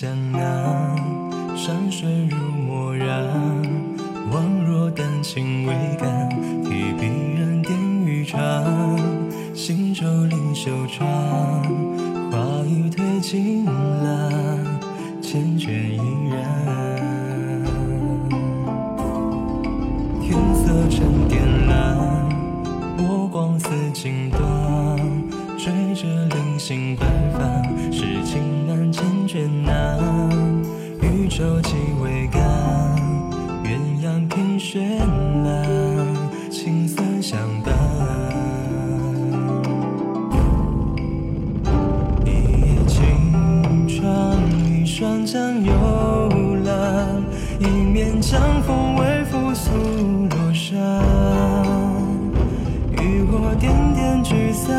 江南，山水如墨染，望若丹青未干，提笔然点欲穿，行舟临秀川，花已褪尽蓝，缱绻依然。天色沉靛蓝，波光似锦缎，追着零星白帆，是情，渔舟几桅杆，鸳鸯凭绚烂，青色相伴。一叶轻窗，一双江幽蓝，一面江风微拂素罗衫。点点聚散，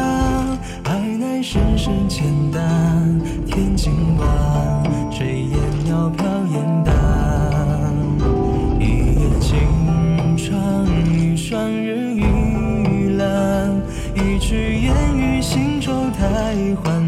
爱乃深深浅淡。天近晚，炊烟袅飘烟淡。一叶轻船，一双人玉兰，一曲烟雨行舟太缓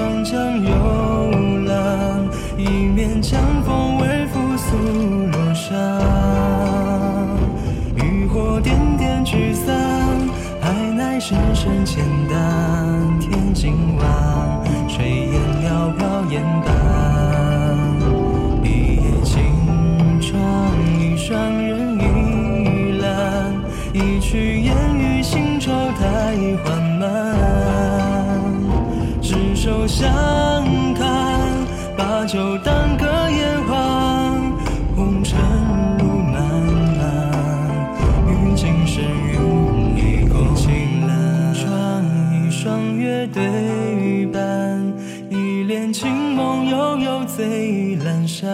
双江幽蓝，一面江风微拂素罗衫。渔火点点聚散，爱乃深深浅淡。天尽晚，炊烟袅飘烟淡。一叶轻船，一双人玉兰，一曲烟雨手相看，把酒当歌言欢，红尘路漫漫，与今生与你共情蓝。窗一双月对半，一帘清梦悠悠醉阑珊。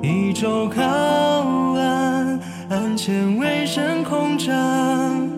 一舟靠岸，岸前微声空盏，